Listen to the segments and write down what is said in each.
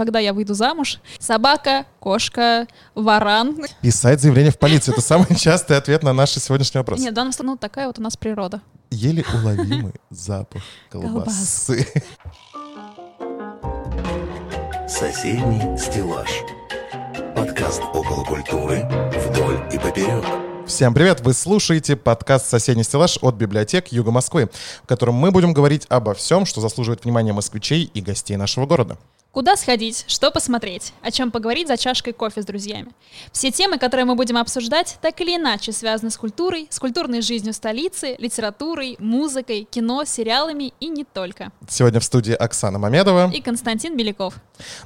когда я выйду замуж? Собака, кошка, варан. Писать заявление в полицию — это самый частый ответ на наш сегодняшний вопрос. Нет, в данном случае, ну, такая вот у нас природа. Еле уловимый запах колбасы. Соседний стеллаж. Подкаст около культуры вдоль и поперек. Всем привет! Вы слушаете подкаст «Соседний стеллаж» от библиотек Юга Москвы, в котором мы будем говорить обо всем, что заслуживает внимания москвичей и гостей нашего города. Куда сходить, что посмотреть, о чем поговорить за чашкой кофе с друзьями. Все темы, которые мы будем обсуждать, так или иначе связаны с культурой, с культурной жизнью столицы, литературой, музыкой, кино, сериалами и не только. Сегодня в студии Оксана Мамедова и Константин Беляков.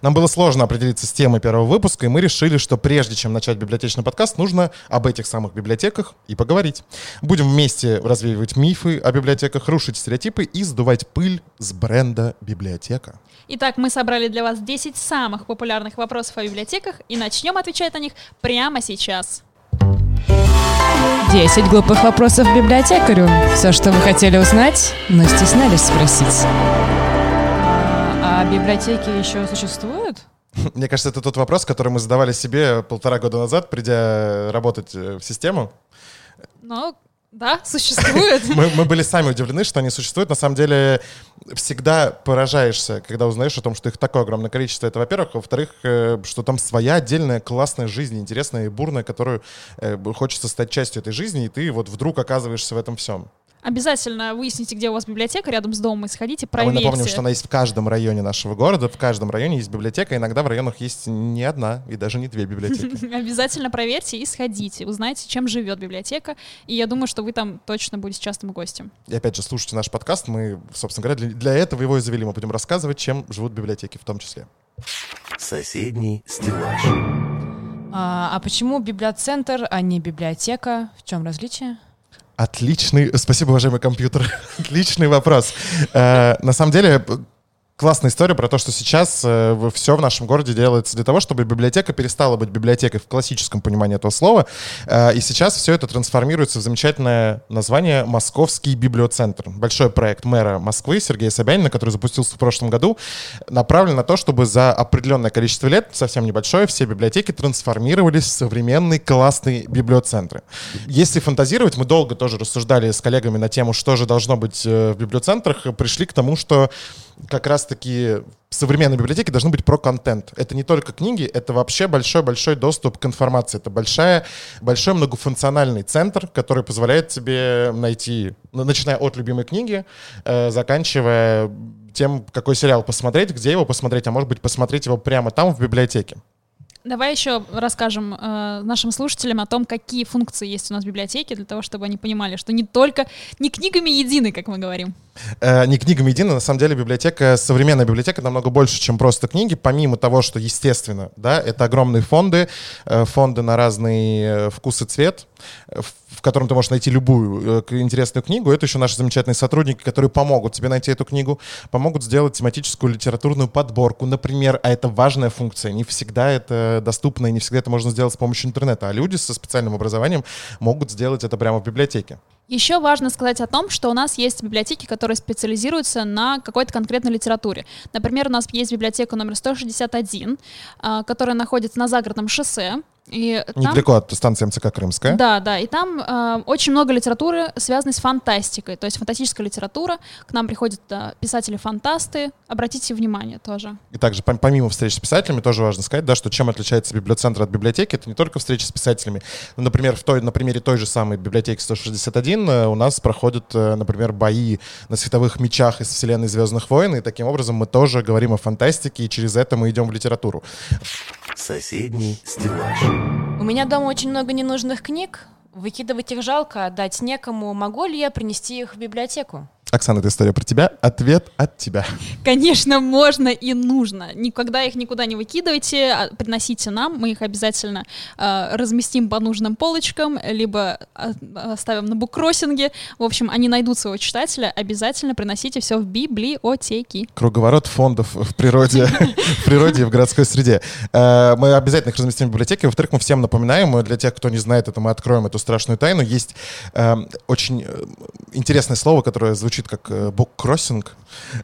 Нам было сложно определиться с темой первого выпуска, и мы решили, что прежде чем начать библиотечный подкаст, нужно об этих самых библиотеках и поговорить. Будем вместе развеивать мифы о библиотеках, рушить стереотипы и сдувать пыль с бренда библиотека. Итак, мы собрали для вас 10 самых популярных вопросов о библиотеках и начнем отвечать на них прямо сейчас. 10 глупых вопросов библиотекарю. Все, что вы хотели узнать, но стеснялись спросить. А, библиотеки еще существуют? Мне кажется, это тот вопрос, который мы задавали себе полтора года назад, придя работать э, в систему. Ну, да, существует. мы, мы были сами удивлены, что они существуют. На самом деле, всегда поражаешься, когда узнаешь о том, что их такое огромное количество. Это, во-первых. Во-вторых, э, что там своя отдельная классная жизнь, интересная и бурная, которую э, хочется стать частью этой жизни, и ты вот вдруг оказываешься в этом всем. Обязательно выясните, где у вас библиотека рядом с домом, и сходите, проверьте. А мы напомним, что она есть в каждом районе нашего города, в каждом районе есть библиотека, иногда в районах есть не одна и даже не две библиотеки. Обязательно проверьте и сходите, узнайте, чем живет библиотека, и я думаю, что вы там точно будете частым гостем. И опять же, слушайте наш подкаст, мы, собственно говоря, для, для этого его и завели, мы будем рассказывать, чем живут библиотеки в том числе. Соседний стеллаж. А, а почему библиоцентр, а не библиотека? В чем различие? Отличный, спасибо, уважаемый компьютер. Отличный вопрос. Э, на самом деле, классная история про то, что сейчас э, все в нашем городе делается для того, чтобы библиотека перестала быть библиотекой в классическом понимании этого слова. Э, и сейчас все это трансформируется в замечательное название «Московский библиоцентр». Большой проект мэра Москвы Сергея Собянина, который запустился в прошлом году, направлен на то, чтобы за определенное количество лет, совсем небольшое, все библиотеки трансформировались в современные классные библиоцентры. Если фантазировать, мы долго тоже рассуждали с коллегами на тему, что же должно быть э, в библиоцентрах, пришли к тому, что как раз-таки современные библиотеки должны быть про контент. Это не только книги, это вообще большой-большой доступ к информации. Это большая, большой многофункциональный центр, который позволяет тебе найти, ну, начиная от любимой книги, э, заканчивая тем, какой сериал посмотреть, где его посмотреть, а может быть посмотреть его прямо там в библиотеке. Давай еще расскажем э, нашим слушателям о том, какие функции есть у нас в библиотеке, для того, чтобы они понимали, что не только, не книгами едины, как мы говорим. Э, не книгами едины, на самом деле библиотека, современная библиотека намного больше, чем просто книги, помимо того, что, естественно, да, это огромные фонды, э, фонды на разный э, вкус и цвет, э, котором ты можешь найти любую э, интересную книгу. Это еще наши замечательные сотрудники, которые помогут тебе найти эту книгу, помогут сделать тематическую литературную подборку, например, а это важная функция. Не всегда это доступно и не всегда это можно сделать с помощью интернета, а люди со специальным образованием могут сделать это прямо в библиотеке. Еще важно сказать о том, что у нас есть библиотеки, которые специализируются на какой-то конкретной литературе. Например, у нас есть библиотека номер 161, а, которая находится на загородном шоссе. И Недалеко там, от станции МЦК Крымская. Да, да. И там э, очень много литературы, связанной с фантастикой. То есть фантастическая литература. К нам приходят э, писатели-фантасты. Обратите внимание тоже. И также помимо встреч с писателями, тоже важно сказать, да, что чем отличается библиоцентр от библиотеки, это не только встречи с писателями. Ну, например, в той, на примере той же самой библиотеки 161 э, у нас проходят, э, например, бои на световых мечах из вселенной Звездных войн. И таким образом мы тоже говорим о фантастике, и через это мы идем в литературу. Соседний стеллаж. У меня дома очень много ненужных книг. Выкидывать их жалко, отдать некому. Могу ли я принести их в библиотеку? Оксана, эта история про тебя. Ответ от тебя. Конечно, можно и нужно. Никогда их никуда не выкидывайте, а приносите нам. Мы их обязательно э, разместим по нужным полочкам, либо оставим на буккроссинге. В общем, они найдут своего читателя. Обязательно приносите все в библиотеки. Круговорот фондов в природе, в природе и в городской среде. Э, мы обязательно их разместим в библиотеке. Во-вторых, мы всем напоминаем, для тех, кто не знает это, мы откроем эту страшную тайну. Есть э, очень э, интересное слово, которое звучит звучит как буккроссинг.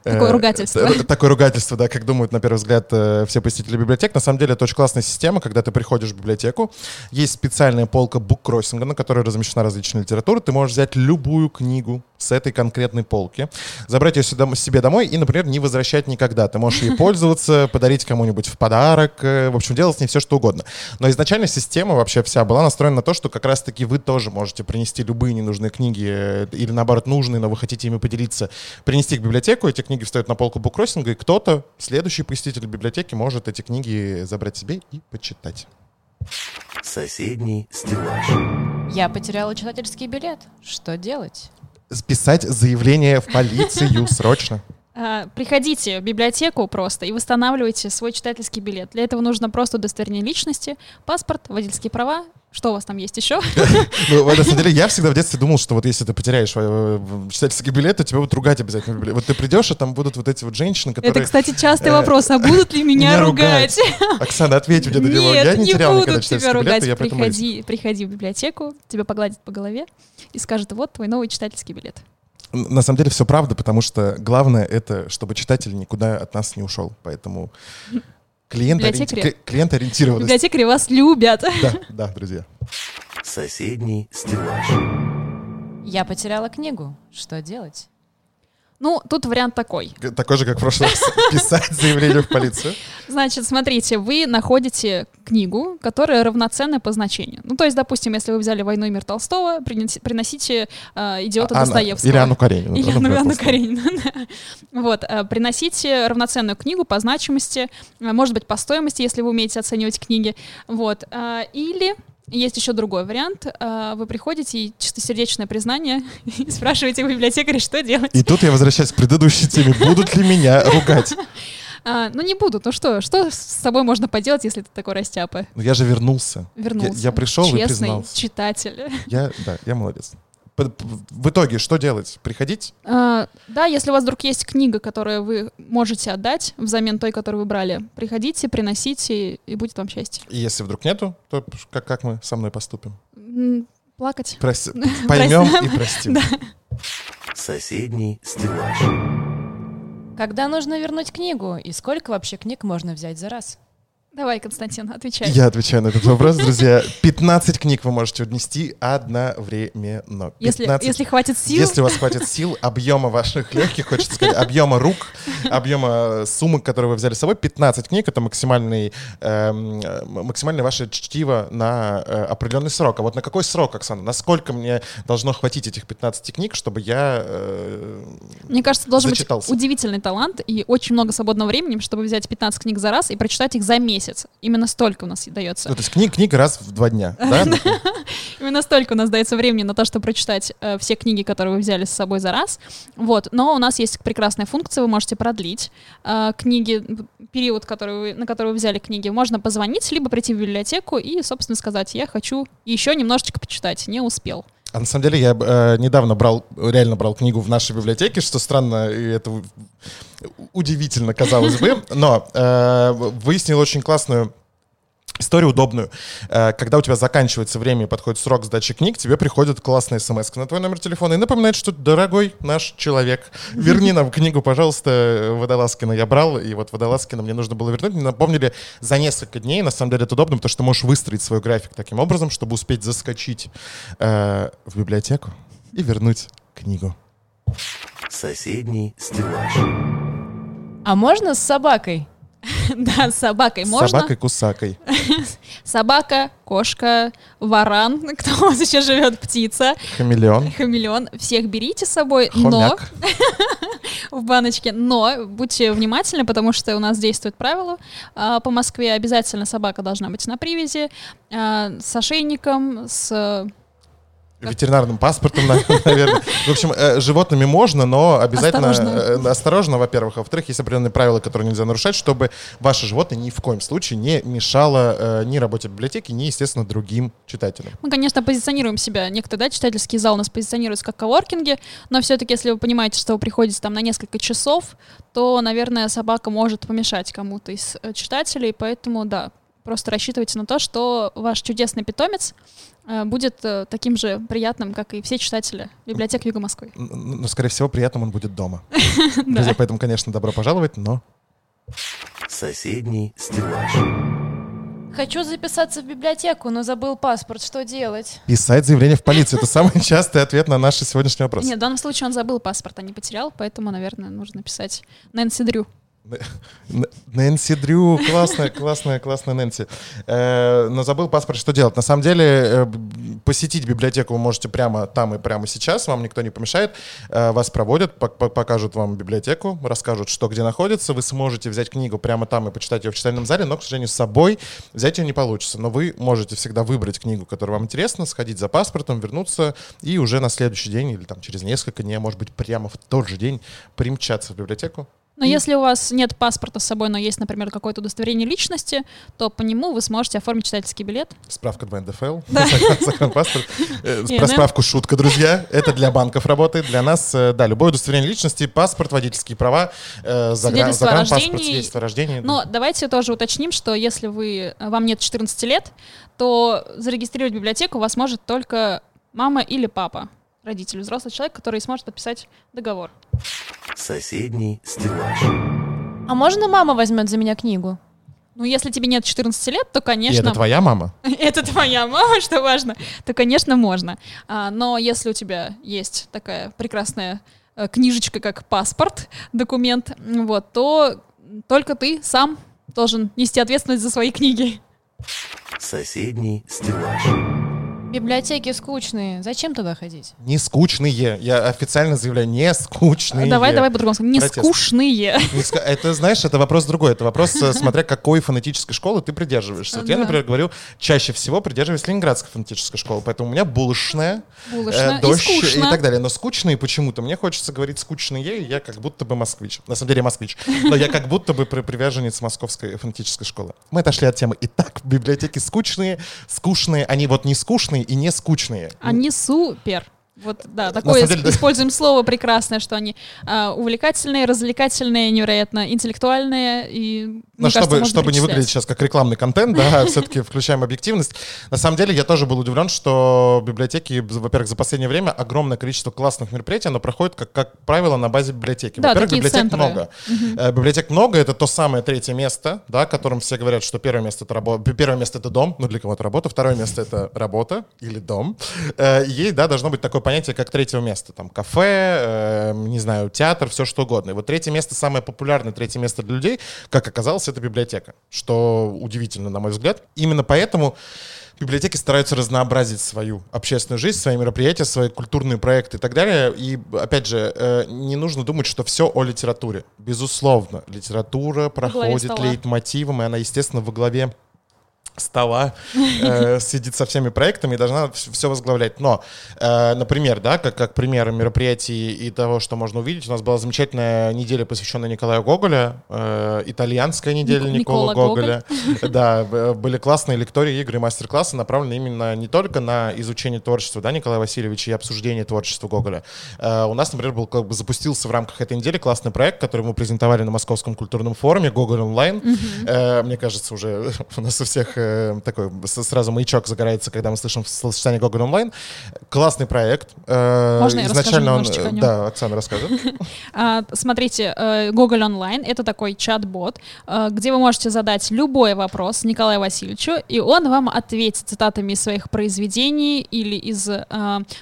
Такое Э, ругательство. Такое ругательство, да, как думают, на первый взгляд, э, все посетители библиотек. На самом деле, это очень классная система, когда ты приходишь в библиотеку, есть специальная полка буккроссинга, на которой размещена различная литература, ты можешь взять любую книгу с этой конкретной полки, забрать ее сюда, себе домой и, например, не возвращать никогда. Ты можешь ей пользоваться, подарить кому-нибудь в подарок, э, в общем, делать с ней все, что угодно. Но изначально система вообще вся была настроена на то, что как раз-таки вы тоже можете принести любые ненужные книги или, наоборот, нужные, но вы хотите ими поделиться, принести в библиотеку, эти книги встают на полку буккроссинга, и кто-то, следующий посетитель библиотеки, может эти книги забрать себе и почитать. Соседний стеллаж. Я потеряла читательский билет. Что делать? Писать заявление в полицию срочно. А, Приходите в библиотеку просто и восстанавливайте свой читательский билет. Для этого нужно просто удостоверение личности, паспорт, водительские права. Что у вас там есть еще? Ну, на самом деле, я всегда в детстве думал, что вот если ты потеряешь э, читательский билет, то тебя будут ругать обязательно. Вот ты придешь, а там будут вот эти вот женщины, которые... Это, кстати, частый э, вопрос. А будут ли меня ругать? Оксана, ответь мне на него. Я не терял никогда тебя ругать. Приходи, приходи в библиотеку, тебя погладят по голове и скажут, вот твой новый читательский билет. На самом деле все правда, потому что главное это, чтобы читатель никуда от нас не ушел. Поэтому клиент, Библиотекари. клиент ориентированность. Библиотекари вас любят. Да, да, друзья. Соседний стеллаж. Я потеряла книгу. Что делать? Ну, тут вариант такой. Такой же, как в прошлый раз. Писать заявление в полицию. Значит, смотрите, вы находите книгу, которая равноценна по значению. Ну, то есть, допустим, если вы взяли «Войну и мир» Толстого, приносите э, «Идиота Анна- Достоевского». Или Анну Каренину. Или Ну, Анну, Анну. Каренину. Вот, э, приносите равноценную книгу по значимости, э, может быть, по стоимости, если вы умеете оценивать книги. Вот. Или есть еще другой вариант. э, Вы приходите и чистосердечное признание и спрашиваете у библиотекаря, что делать. И тут я возвращаюсь к предыдущей теме. Будут ли меня ругать? А, ну, не будут. Ну что, что с собой можно поделать, если ты такой растяпа? Ну я же вернулся. Вернулся. Я, я пришел и Честный признался. читатель. Я, да, я молодец. В итоге что делать? Приходить? А, да, если у вас вдруг есть книга, которую вы можете отдать взамен той, которую вы брали, приходите, приносите, и будет вам счастье. И если вдруг нету, то как, как мы со мной поступим? Плакать. Прос- Поймем и простим. Соседний стеллаж. Когда нужно вернуть книгу? И сколько вообще книг можно взять за раз? Давай, Константин, отвечай. Я отвечаю на этот вопрос, друзья. 15 книг вы можете внести одновременно. Если, 15. если хватит сил, Если у вас хватит сил, объема ваших легких, хочется сказать, объема рук, объема сумок, которые вы взяли с собой, 15 книг — это максимальный, эм, максимальное ваше чтиво на э, определенный срок. А вот на какой срок, Оксана? Насколько мне должно хватить этих 15 книг, чтобы я... э, мне кажется, должен зачитался. быть удивительный талант и очень много свободного времени, чтобы взять 15 книг за раз и прочитать их за месяц. Именно столько у нас дается. Ну, то есть книг, книга раз в два дня, да? Именно столько у нас дается времени на то, чтобы прочитать э, все книги, которые вы взяли с собой за раз. Вот. Но у нас есть прекрасная функция, вы можете продлить э, книги, период, который вы, на который вы взяли книги. Можно позвонить, либо прийти в библиотеку и, собственно, сказать, я хочу еще немножечко почитать, не успел. А на самом деле я э, недавно брал, реально брал книгу в нашей библиотеке, что странно, и это удивительно казалось бы, но э, выяснил очень классную историю удобную. Э, Когда у тебя заканчивается время и подходит срок сдачи книг, тебе приходит классная смс на твой номер телефона и напоминает, что, дорогой наш человек, верни нам книгу, пожалуйста, Водолазкина я брал, и вот Водолазкина мне нужно было вернуть. Мне напомнили за несколько дней, на самом деле это удобно, потому что ты можешь выстроить свой график таким образом, чтобы успеть заскочить э, в библиотеку и вернуть книгу. Соседний стеллаж. А можно с собакой? Да, с собакой С можно. собакой-кусакой. Собака, кошка, варан, кто у вас еще живет, птица, Хамелеон. хамелеон. Всех берите с собой, но в баночке. Но будьте внимательны, потому что у нас действует правило. а, По Москве обязательно собака должна быть на привязи, а, с ошейником, с... Ветеринарным паспортом, на- наверное. В общем, э, животными можно, но обязательно Осторожно. э, осторожно, во-первых. А во-вторых, есть определенные правила, которые нельзя нарушать, чтобы ваше животное ни в коем случае не мешало э, ни работе библиотеки, ни, естественно, другим читателям. Мы, конечно, позиционируем себя. Некоторые, да, читательский зал у нас позиционируется как коворкинги, но все-таки, если вы понимаете, что вы приходите там на несколько часов, то, наверное, собака может помешать кому-то из читателей, поэтому, да, просто рассчитывайте на то, что ваш чудесный питомец э, будет э, таким же приятным, как и все читатели библиотек Юга Москвы. Но, скорее всего, приятным он будет дома. Да. Друзья, поэтому, конечно, добро пожаловать, но Соседний стеллаж. Хочу записаться в библиотеку, но забыл паспорт. Что делать? писать заявление в полицию. Это самый частый ответ на наш сегодняшний вопрос. Нет, в данном случае он забыл паспорт, а не потерял, поэтому, наверное, нужно писать Нэнси Дрю. Нэнси Дрю, классная, классная, классная Нэнси. Э, но забыл паспорт, что делать? На самом деле, э, посетить библиотеку вы можете прямо там и прямо сейчас, вам никто не помешает. Э, вас проводят, пок- пок- покажут вам библиотеку, расскажут, что где находится. Вы сможете взять книгу прямо там и почитать ее в читальном зале, но, к сожалению, с собой взять ее не получится. Но вы можете всегда выбрать книгу, которая вам интересна, сходить за паспортом, вернуться и уже на следующий день или там через несколько дней, а может быть, прямо в тот же день примчаться в библиотеку. Но если у вас нет паспорта с собой, но есть, например, какое-то удостоверение личности, то по нему вы сможете оформить читательский билет. Справка 2 НДФЛ, загранпаспорт. Э, Про справку шутка, друзья. Это для банков работает. Для нас, э, да, любое удостоверение личности, паспорт, водительские права, э, загранпаспорт, свидетельство о рождении. Но давайте тоже уточним, что если вы, вам нет 14 лет, то зарегистрировать библиотеку вас может только мама или папа, родитель, взрослый человек, который сможет подписать договор. Соседний стеллаж. А можно мама возьмет за меня книгу? Ну, если тебе нет 14 лет, то, И конечно... это твоя мама? это твоя мама, что важно, то, конечно, можно. А, но если у тебя есть такая прекрасная э, книжечка, как паспорт, документ, вот, то только ты сам должен нести ответственность за свои книги. Соседний стеллаж. Библиотеки скучные. Зачем туда ходить? Не скучные. Я официально заявляю, не скучные. Давай, давай по-другому скажем. Не Протест. скучные. Не ска- Это, знаешь, это вопрос другой. Это вопрос, э, смотря какой фонетической школы ты придерживаешься. Вот я, Да. например, говорю, чаще всего придерживаюсь Ленинградской фонетической школы, поэтому у меня булочная, э, и дождь скучно. так далее. Но скучные почему-то. Мне хочется говорить скучные, и я как будто бы москвич. На самом деле я москвич. Но я как будто бы при- приверженец московской фонетической школы. Мы отошли от темы. Итак, библиотеки скучные, скучные. Они вот не скучные и не скучные. Они супер. Вот, да, такое деле, да. используем слово прекрасное, что они а, увлекательные, развлекательные, невероятно интеллектуальные и, Но кажется, чтобы, чтобы не выглядеть сейчас как рекламный контент, да, все-таки включаем объективность. На самом деле я тоже был удивлен, что библиотеки, во-первых, за последнее время огромное количество классных мероприятий, оно проходит, как, как правило, на базе библиотеки. Да, Во-первых, библиотек центры. много. Э, Библиотек много, это то самое третье место, да, которым все говорят, что первое место это работа, первое место это дом, ну для кого-то работа, второе место это работа или дом. Э, Ей, да, должно быть такое понятие, как третьего места. Там кафе, э, не знаю, театр, все что угодно. И вот третье место, самое популярное третье место для людей, как оказалось, это библиотека. Что удивительно, на мой взгляд. Именно поэтому библиотеки стараются разнообразить свою общественную жизнь, свои мероприятия, свои культурные проекты и так далее. И, опять же, э, не нужно думать, что все о литературе. Безусловно, литература проходит лейтмотивом, и она, естественно, во главе стола э, сидит со всеми проектами и должна все возглавлять. Но, э, например, да, как, как пример мероприятий и того, что можно увидеть, у нас была замечательная неделя, посвященная Николаю Гоголя, э, итальянская неделя Ник- Никола, Никола Гоголя. Да, были классные лектории, игры, мастер-классы, направленные именно не только на изучение творчества, да, Николая Васильевича и обсуждение творчества Гоголя. Э, у нас, например, был как бы запустился в рамках этой недели классный проект, который мы презентовали на Московском культурном форуме Гоголь онлайн. Э, мне кажется, уже у нас у всех э, такой сразу маячок загорается, когда мы слышим словосочетание Гоголь онлайн. Классный проект. Э, Можно я расскажу изначально он, э? Да, Оксана расскажет. А, смотрите, э, Google Онлайн — это такой чат-бот, э, где вы можете задать любой вопрос Николаю Васильевичу, и он вам ответит цитатами из своих произведений или из э,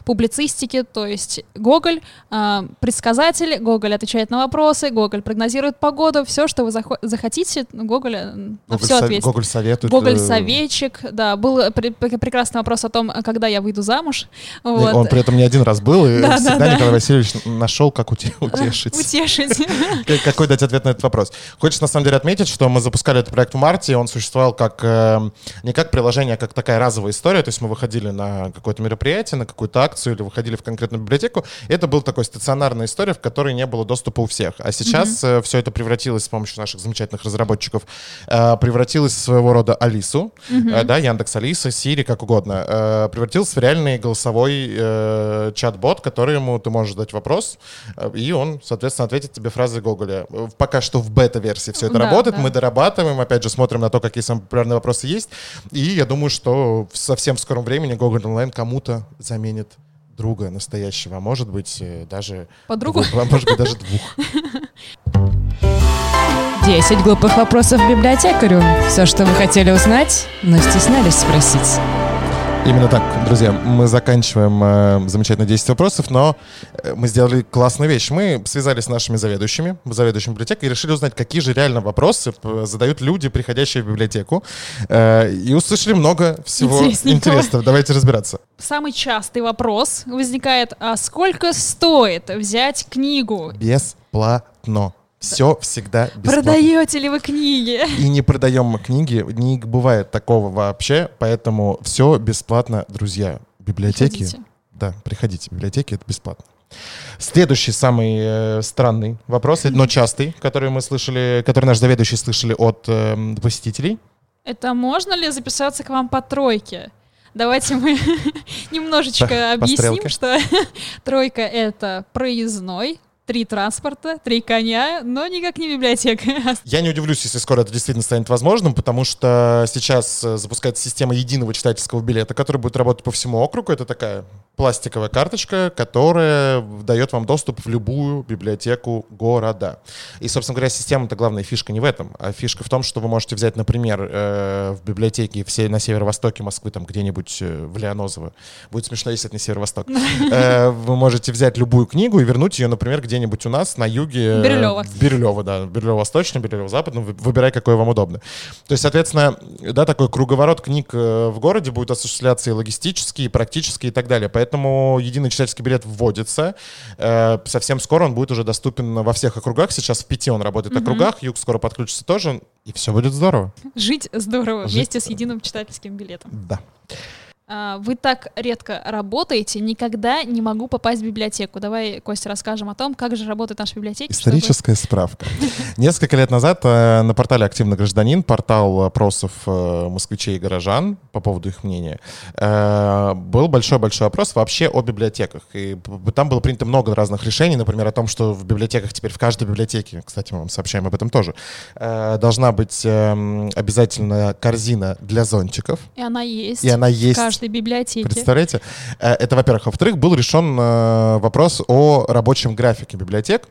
публицистики, то есть Гоголь э, предсказатель, Гоголь отвечает на вопросы, Гоголь прогнозирует погоду, все, что вы захо- захотите, Гоголь э, на Гоголь все ответит. Гоголь советует. Гоголь э, советчик, да, был пре- прекрасный вопрос о том, когда я выйду замуж. Вот. Он при этом не один раз был, и Да, да, всегда да. Николай Васильевич нашел, как уте- утешить. Утешить. Как- Какой дать ответ на этот вопрос? Хочется на самом деле отметить, что мы запускали этот проект в марте, и он существовал как э, не как приложение, а как такая разовая история. То есть мы выходили на какое-то мероприятие, на какую-то акцию или выходили в конкретную библиотеку. Это была такая стационарная история, в которой не было доступа у всех. А сейчас все это превратилось с помощью наших замечательных разработчиков, э, превратилось в своего рода Алису, Алису, э, да, Яндекс Алиса, Сири, как угодно, э, превратился в реальный голосовой э, чат-бот, которому ты можешь задать вопрос, э, и он, соответственно, ответит тебе фразой Гоголя. Пока что в бета-версии все это Да, работает, да. мы дорабатываем, опять же, смотрим на то, какие самые популярные вопросы есть, и я думаю, что в совсем в скором времени Google онлайн кому-то заменит друга настоящего, а может быть даже Подругу? двух, а может быть даже двух. 10 глупых вопросов библиотекарю. Все, что вы хотели узнать, но стеснялись спросить. Именно так, друзья. Мы заканчиваем э, замечательно 10 вопросов, но э, мы сделали классную вещь. Мы связались с нашими заведующими, заведующим библиотекой, и решили узнать, какие же реально вопросы п- задают люди, приходящие в библиотеку. Э, и услышали много всего интересного. Давайте разбираться. Самый частый вопрос возникает, а сколько стоит взять книгу? Бесплатно. Все всегда бесплатно. Продаете ли вы книги? И не продаем мы книги, не бывает такого вообще, поэтому все бесплатно, друзья. Библиотеки, Приходите. да, приходите, библиотеки это бесплатно. Следующий самый э, странный вопрос, но частый, который мы слышали, который наш заведующий слышали от эм, посетителей. Это можно ли записаться к вам по тройке? Давайте мы немножечко объясним, что тройка — это проездной, три транспорта, три коня, но никак не библиотека. Я не удивлюсь, если скоро это действительно станет возможным, потому что сейчас э, запускается система единого читательского билета, которая будет работать по всему округу. Это такая пластиковая карточка, которая дает вам доступ в любую библиотеку города. И, собственно говоря, система-то главная фишка не в этом, а фишка в том, что вы можете взять, например, э, в библиотеке все на северо-востоке Москвы, там где-нибудь э, в Леонозово. Будет смешно, если это не северо-восток. Вы можете взять любую книгу и вернуть ее, например, где-нибудь у нас на юге. э, Бирюлёво. В Бирюлево, да. Бирюлево-восточном, Бирюлево-западном. Вы- Выбирай, какое вам удобно. То есть, соответственно, да, такой круговорот книг э, в городе будет осуществляться и логистически, и практически, и так далее. Поэтому единый читательский билет вводится. Э, Совсем скоро он будет уже доступен во всех округах. Сейчас в пяти он работает в округах. Юг скоро подключится тоже. И все будет здорово. Жить здорово Жить вместе с единым читательским билетом. Да. А, Вы так редко работаете, никогда не могу попасть в библиотеку. Давай, Костя, расскажем о том, как же работает наша библиотека. чтобы- Историческая справка. Несколько лет назад э, на портале «Активный гражданин», портал опросов э, москвичей и горожан по поводу их мнения, э, был большой-большой опрос вообще о библиотеках. И там было принято много разных решений, например, о том, что в библиотеках теперь, в каждой библиотеке, кстати, мы вам сообщаем об этом тоже, должна быть эм, обязательно корзина для зонтиков. И она есть. И она есть каждой библиотеке. Представляете? Э, Это, во-первых. Во-вторых, был решен э, вопрос о рабочем графике библиотек.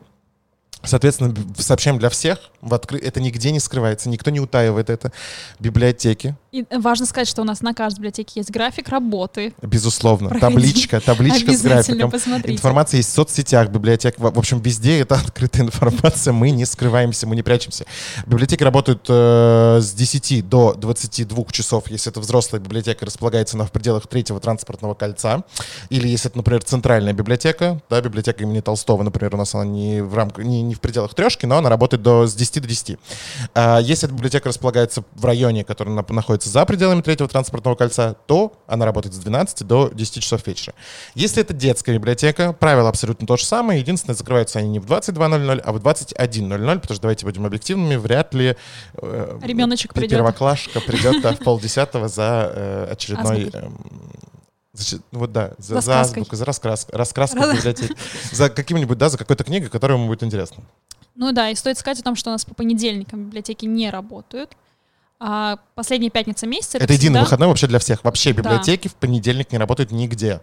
Соответственно, сообщаем для всех. Это нигде не скрывается, никто не утаивает это. Библиотеки, И важно сказать, что у нас на каждой библиотеке есть график работы. безусловно. Проходи. Табличка, табличка с графиком. посмотрите. Информация есть в соцсетях, библиотек. В общем, везде это открытая информация. Мы не скрываемся, мы не прячемся. Библиотеки работают э, с 10 до 22 часов, если это взрослая библиотека, располагается она в пределах третьего транспортного кольца. Или если это, например, центральная библиотека, да, библиотека имени Толстого, например, у нас она не в рамках, не, не в пределах трешки, но она работает до, с 10 до 10. А если эта библиотека располагается в районе, который на- находится за пределами третьего транспортного кольца, то она работает с 12 до 10 часов вечера. Если это детская библиотека, правило абсолютно то же самое. Единственное, закрываются они не в 22.00, а в 21.00, потому что, давайте будем объективными, вряд ли э, Ребеночек придет. первоклашка придет да, в полдесятого за э, очередной... Эм, за- вот да, за, За азбукой, за раскрас, Раз- библиотеки. За каким-нибудь, да, за какой-то книгой, которая ему будет интересна. Ну да, и стоит сказать о том, что у нас по понедельникам библиотеки не работают. А последняя пятница месяца... Это единый всегда- выходной вообще для всех. Вообще Да. библиотеки в понедельник не работают нигде.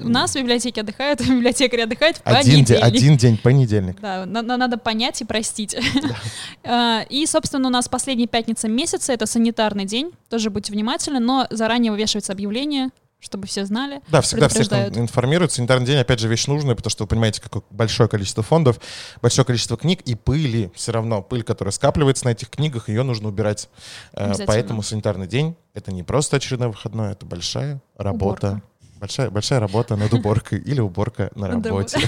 У нас в библиотеке отдыхают, а библиотекари отдыхают в Один, день, понедельник. один день, понедельник. Да, на- на- надо понять и простить. А, И, собственно, у нас последняя пятница месяца, это санитарный день, тоже будьте внимательны, но заранее вывешивается объявление, чтобы все знали. Да, всегда всех информируют. Санитарный день, опять же, вещь нужная, потому что вы понимаете, какое большое количество фондов, большое количество книг и пыли. Все равно пыль, которая скапливается на этих книгах, ее нужно убирать. Э. Поэтому санитарный день — это не просто очередной выходной, это большая работа. Уборка. Большая, большая работа над уборкой или уборка на работе.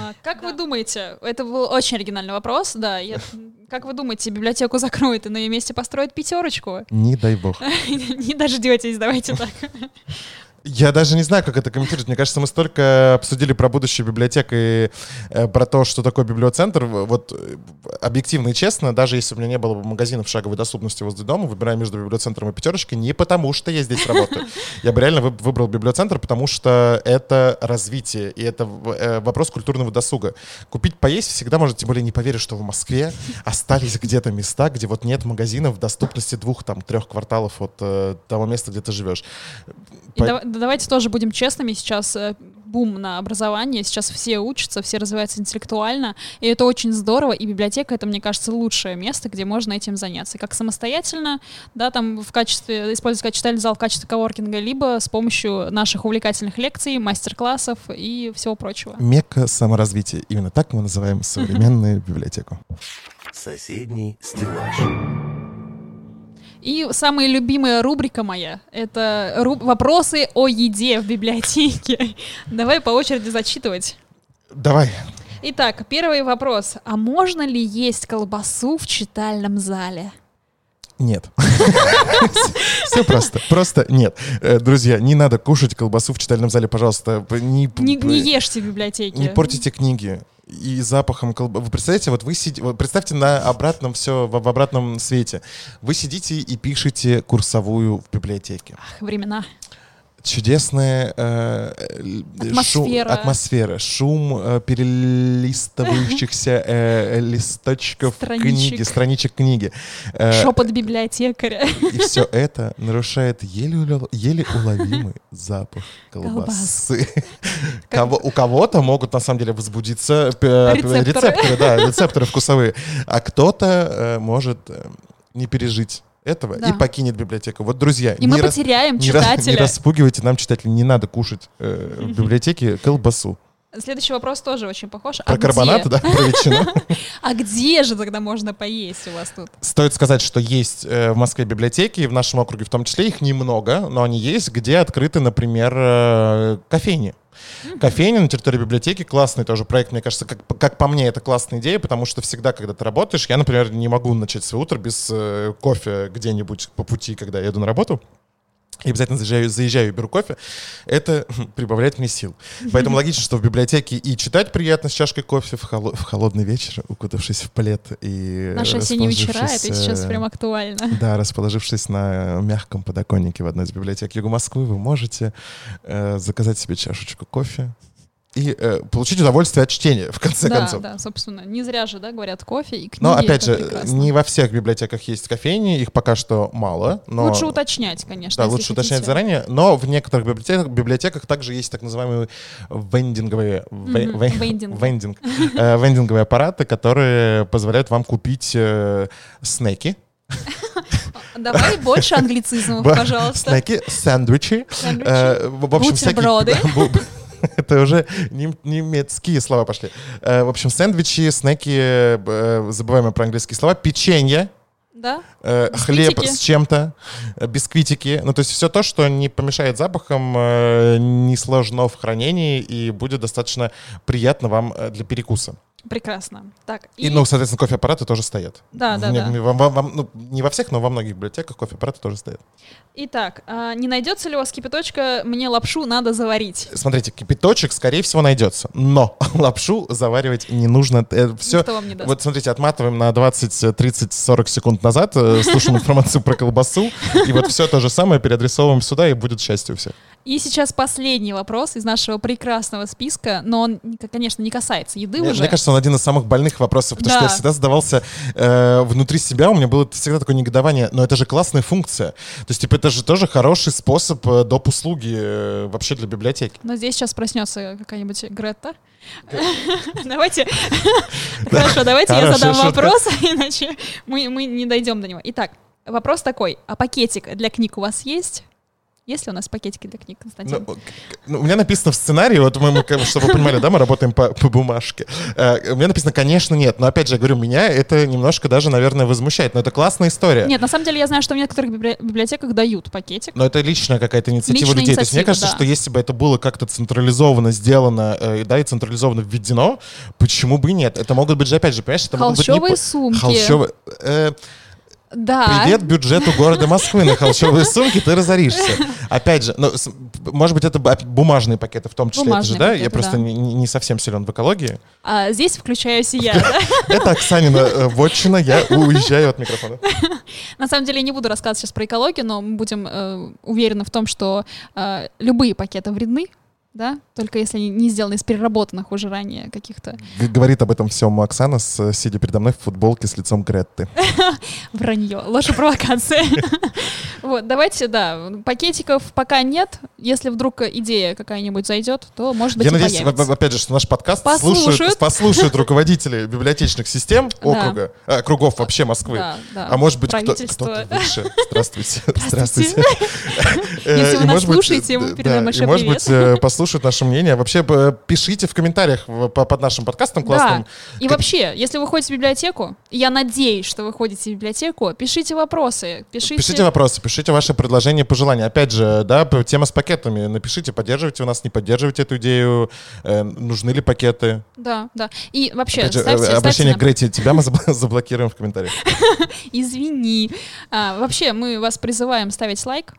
А, Как вы думаете, это был очень оригинальный вопрос, да, как вы думаете, библиотеку закроют и на ее месте построят пятерочку? Не дай бог. Не дождетесь, давайте так. Я даже не знаю, как это комментировать. Мне кажется, мы столько обсудили про будущее библиотек и э, про то, что такое библиоцентр. Вот э, объективно и честно, даже если у меня не было бы магазинов шаговой доступности возле дома, выбирая между библиоцентром и пятерочкой, не потому что я здесь работаю. Я бы реально вы- выбрал библиоцентр, потому что это развитие, и это э, вопрос культурного досуга. Купить поесть всегда можно, тем более не поверишь, что в Москве остались где-то места, где вот нет магазинов в доступности двух, там, трех кварталов от э, того места, где ты живешь. По- давайте тоже будем честными. Сейчас э, бум на образование, сейчас все учатся, все развиваются интеллектуально, и это очень здорово. И библиотека это, мне кажется, лучшее место, где можно этим заняться, как самостоятельно, да, там в качестве использовать как читальный зал в качестве коворкинга, либо с помощью наших увлекательных лекций, мастер-классов и всего прочего. Мекка саморазвития. Именно так мы называем современную библиотеку. Соседний стеллаж. И самая любимая рубрика моя — это ру- вопросы о еде в библиотеке. Давай по очереди зачитывать. Давай. Итак, первый вопрос. А можно ли есть колбасу в читальном зале? Нет. Все просто. Просто нет. Э, Друзья, не надо кушать колбасу в читальном зале, пожалуйста. Не ешьте в библиотеке. не портите книги. И запахом колбасы. Вы представляете, вот вы сидите, вот представьте на обратном все, в, обратном свете. Вы сидите и пишете курсовую в библиотеке. Ах, времена. Чудесная э, э, Атмосфера. Шум, атмосфера, шум э, перелистывающихся э, листочков Страничек. книги, страничек книги. Э, Шепот библиотекаря. И все это нарушает еле, еле уловимый запах колбасы. Кого- у кого-то могут на самом деле возбудиться э, Рецепторы. рецепторы, да, рецепторы вкусовые, а кто-то э, может э, не пережить этого Да. и покинет библиотеку. Вот, друзья, И мы не, рас- потеряем не, рас- не распугивайте нам, читателей, не надо кушать э, в библиотеке колбасу. Следующий вопрос тоже очень похож. Про а карбонат, где? да, про ветчину. А где же тогда можно поесть у вас тут? Стоит сказать, что есть э, в Москве библиотеки, и в нашем округе в том числе, их немного, но они есть, где открыты, например, э, кофейни. Кофейня на территории библиотеки классный тоже проект, мне кажется, как, как по мне, это классная идея, потому что всегда, когда ты работаешь, я, например, не могу начать свое утро без э, кофе где-нибудь по пути, когда я еду на работу. И обязательно заезжаю, заезжаю и беру кофе. Это прибавляет мне сил. Поэтому логично, что в библиотеке и читать приятно с чашкой кофе в, холо- в холодный вечер, укутавшись в плед и Наши осенние вечера, это сейчас э, прям актуально. да, расположившись на мягком подоконнике в одной из библиотек Юга Москвы, вы можете э, заказать себе чашечку кофе и э, получить удовольствие от чтения, в конце Да, концов. да, собственно. Не зря же, да, говорят, кофе и книги. Но опять же, прекрасно. не во всех библиотеках есть кофейни, их пока что мало. Но... Лучше уточнять, конечно. Да, лучше уточнять хотите. заранее, но в некоторых библиотеках, библиотеках также есть так называемые вендинговые, ве- Мгм, ве- вендинг. вендинг, э, вендинговые аппараты, которые позволяют вам купить э, снеки, Давай больше англицизмов, пожалуйста. Снеки, сэндвичи. Сэндвичи. Э, в в общем, всякие- Это уже нем- немецкие слова пошли. Э, В общем, сэндвичи, снеки, э, забываем про английские слова, печенье, Да? э, хлеб с чем-то, э, бисквитики. Ну, то есть все то, что не помешает запахам, э, не сложно в хранении и будет достаточно приятно вам э, для перекуса. Прекрасно. Так, И, ну, соответственно, кофе-аппараты тоже стоят. Да, да, В не- да. во- во- во- ну, не во всех, но во многих библиотеках кофе-аппараты тоже стоят. Итак, а, не найдется ли у вас кипяточка? Мне лапшу надо заварить. Смотрите, кипяточек, скорее всего, найдется. Но лапшу заваривать не нужно. Все, Никто вам не даст. вот смотрите, отматываем на 20, 30, 40 секунд назад, э, слушаем информацию про колбасу, и вот все то же самое переадресовываем сюда, и будет счастье у всех. И сейчас последний вопрос из нашего прекрасного списка, но он, конечно, не касается еды Мне, уже. мне кажется, он один из самых больных вопросов, потому что Да. я всегда задавался э, внутри себя, у меня было всегда такое негодование, но это же классная функция. То есть, типа, это же тоже хороший способ э, доп. услуги э, вообще для библиотеки. Но здесь сейчас проснется какая-нибудь Гретта. Давайте. Хорошо, давайте я задам вопрос, иначе мы не дойдем до него. Итак, вопрос такой. А пакетик для книг у вас есть? Есть ли у нас пакетики для книг, Ну, Константин? к- ну, у меня написано в сценарии, вот мы, чтобы вы понимали, да, мы работаем по, по бумажке. Э, у меня написано, конечно, нет. Но опять же, я говорю, меня это немножко даже, наверное, возмущает. Но это классная история. Нет, на самом деле я знаю, что в некоторых библи- библиотеках дают пакетик. Но это личная какая-то инициатива Личная людей. То есть мне инициатива, кажется, да. что если бы это было как-то централизованно сделано, э, да, и централизованно введено, почему бы и нет? Это могут быть же, опять же, понимаешь, это могут быть не Холщовые сумки. Холщовые. э, Да. Привет бюджету города Москвы на холщовые сумки, ты разоришься. Опять же, ну, может быть, это бумажные пакеты в том числе, это же, Бумажные да? Я пакеты, просто да. не, не- не совсем силен в экологии. А здесь включаюсь и я? Это Оксанина э, вотчина, я уезжаю от микрофона. На самом деле я не буду рассказывать сейчас про экологию, но мы будем э, уверены в том, что э, любые пакеты вредны, да, только если они не сделаны из переработанных уже ранее каких-то Говорит об этом всем Оксана, с- сидя передо мной в футболке с лицом Гретты. вранье, ложь провокация. Вот, давайте, да, пакетиков пока нет. Если вдруг идея какая-нибудь зайдет, то, может быть, Я надеюсь, появится. опять же, что наш подкаст Послушают. слушают, послушают руководители библиотечных систем Да. округа, а, кругов вообще Москвы. Да, да. А может быть, кто- кто-то выше. Здравствуйте. Здравствуйте. Э, Если вы и, нас слушаете, мы да, передаем большой может быть, э, послушают наше мнение. Вообще, пишите в комментариях под нашим подкастом классным. Да. И вообще, если вы ходите в библиотеку, я надеюсь, что вы ходите в библиотеку, пишите вопросы. Пишите вопросы, пишите ваши предложения, пожелания. Опять же, да, тема с пакетами. Напишите, поддерживаете вы нас, не поддерживаете эту идею, э, нужны ли пакеты. Да, да. И вообще, Опять же, ставьте, э, ставьте обращение нам- к Грете, тебя мы забл- заблокируем в комментариях. Извини. А, вообще, мы вас призываем ставить лайк,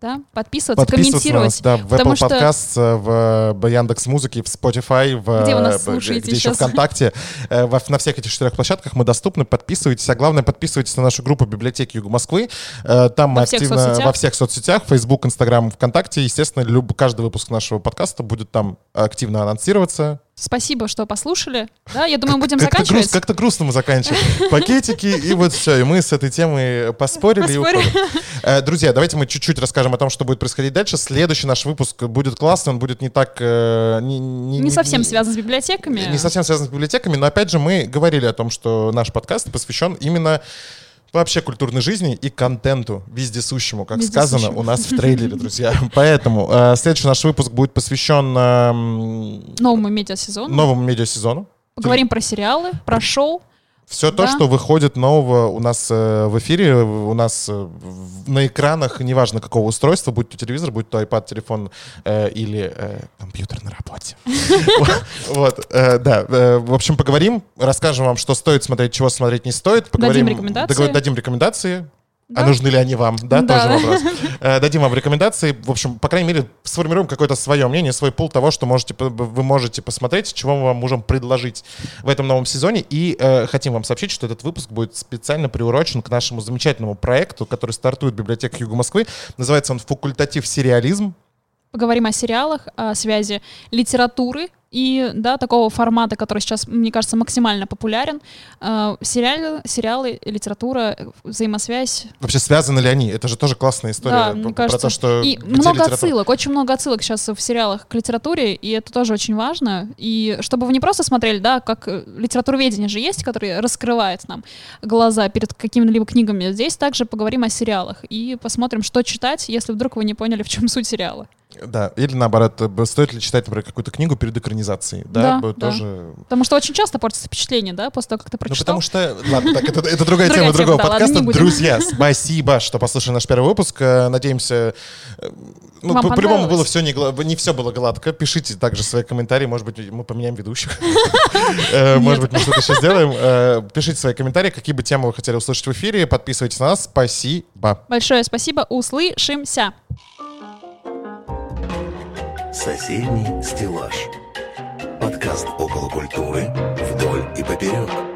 да, подписываться, Подписываться на нас, комментировать. да, в Apple что- Podcasts, в э, Яндекс Музыке, в Spotify, в, Где вы нас э, слушаете где еще сейчас? ВКонтакте. Э, во- На всех этих четырех площадках мы доступны. Подписывайтесь. А главное, подписывайтесь на нашу группу библиотеки Юга Москвы. Э, Там мы всех активно соцсетях. во всех соцсетях, Facebook, Instagram, ВКонтакте. Естественно, люб- каждый выпуск нашего подкаста будет там активно анонсироваться. Спасибо, что послушали. Да, я думаю, мы будем груст- заканчивать. как-то грустно мы заканчиваем. Пакетики, и вот все. И мы с этой темой поспорили и Поспорили. уходим. Э, Друзья, давайте мы чуть-чуть расскажем о том, что будет происходить дальше. Следующий наш выпуск будет классный, он будет не так... э, Не, не- Не совсем не- связан с библиотеками. Не совсем связан с библиотеками, но опять же мы говорили о том, что наш подкаст посвящен именно вообще культурной жизни и контенту вездесущему, как Вездесущему. сказано у нас в трейлере, друзья. Поэтому э, следующий наш выпуск будет посвящен эм, Новому медиасезону. новому медиасезону. Поговорим про сериалы, про шоу. Все то, Да. что выходит нового у нас э, в эфире, у нас э, в- на экранах, неважно какого устройства, будь то телевизор, будь то iPad, телефон э, или э, компьютер на работе. Вот, э, да. э, В общем, поговорим, расскажем вам, что стоит смотреть, чего смотреть не стоит. Поговорим, рекомендации. Дадим рекомендации. А Да. нужны ли они вам? Да, Да. тоже вопрос. Э, Дадим вам рекомендации. В общем, по крайней мере, сформируем какое-то свое мнение, свой пул того, что можете, вы можете посмотреть, чего мы вам можем предложить в этом новом сезоне. И э, хотим вам сообщить, что этот выпуск будет специально приурочен к нашему замечательному проекту, который стартует в библиотеке Юга Москвы. Называется он «Факультатив сериализм». Поговорим о сериалах, о связи литературы и да, такого формата, который сейчас, мне кажется, максимально популярен. Э, сериалы, сериалы, литература, взаимосвязь. Вообще, связаны ли они? Это же тоже классная история Да, мне про кажется. то, что... И много литература. отсылок, очень много отсылок сейчас в сериалах к литературе, и это тоже очень важно. И чтобы вы не просто смотрели, да, как э, литературоведение же есть, который раскрывает нам глаза перед какими-либо книгами. Здесь также поговорим о сериалах и посмотрим, что читать, если вдруг вы не поняли, в чем суть сериала. Да, или наоборот, э, стоит ли читать, например, какую-то книгу перед экранизацией? Да, Да, да. тоже Потому что очень часто портится впечатление, да, после того, как ты Ну, прочитал. потому что... Ладно, так, это, это другая тема другого подкаста. Друзья, спасибо, что послушали наш первый выпуск. Э, Надеемся... э, Ну, по-любому было все не, не все было гладко. Пишите также свои комментарии. Может быть, мы поменяем ведущих. Может быть, мы что-то еще сделаем. Пишите свои комментарии, какие бы темы вы хотели услышать в эфире. Подписывайтесь на нас. Спасибо. Большое спасибо, услышимся. Соседний стеллаж. Подкаст около культуры вдоль и поперек.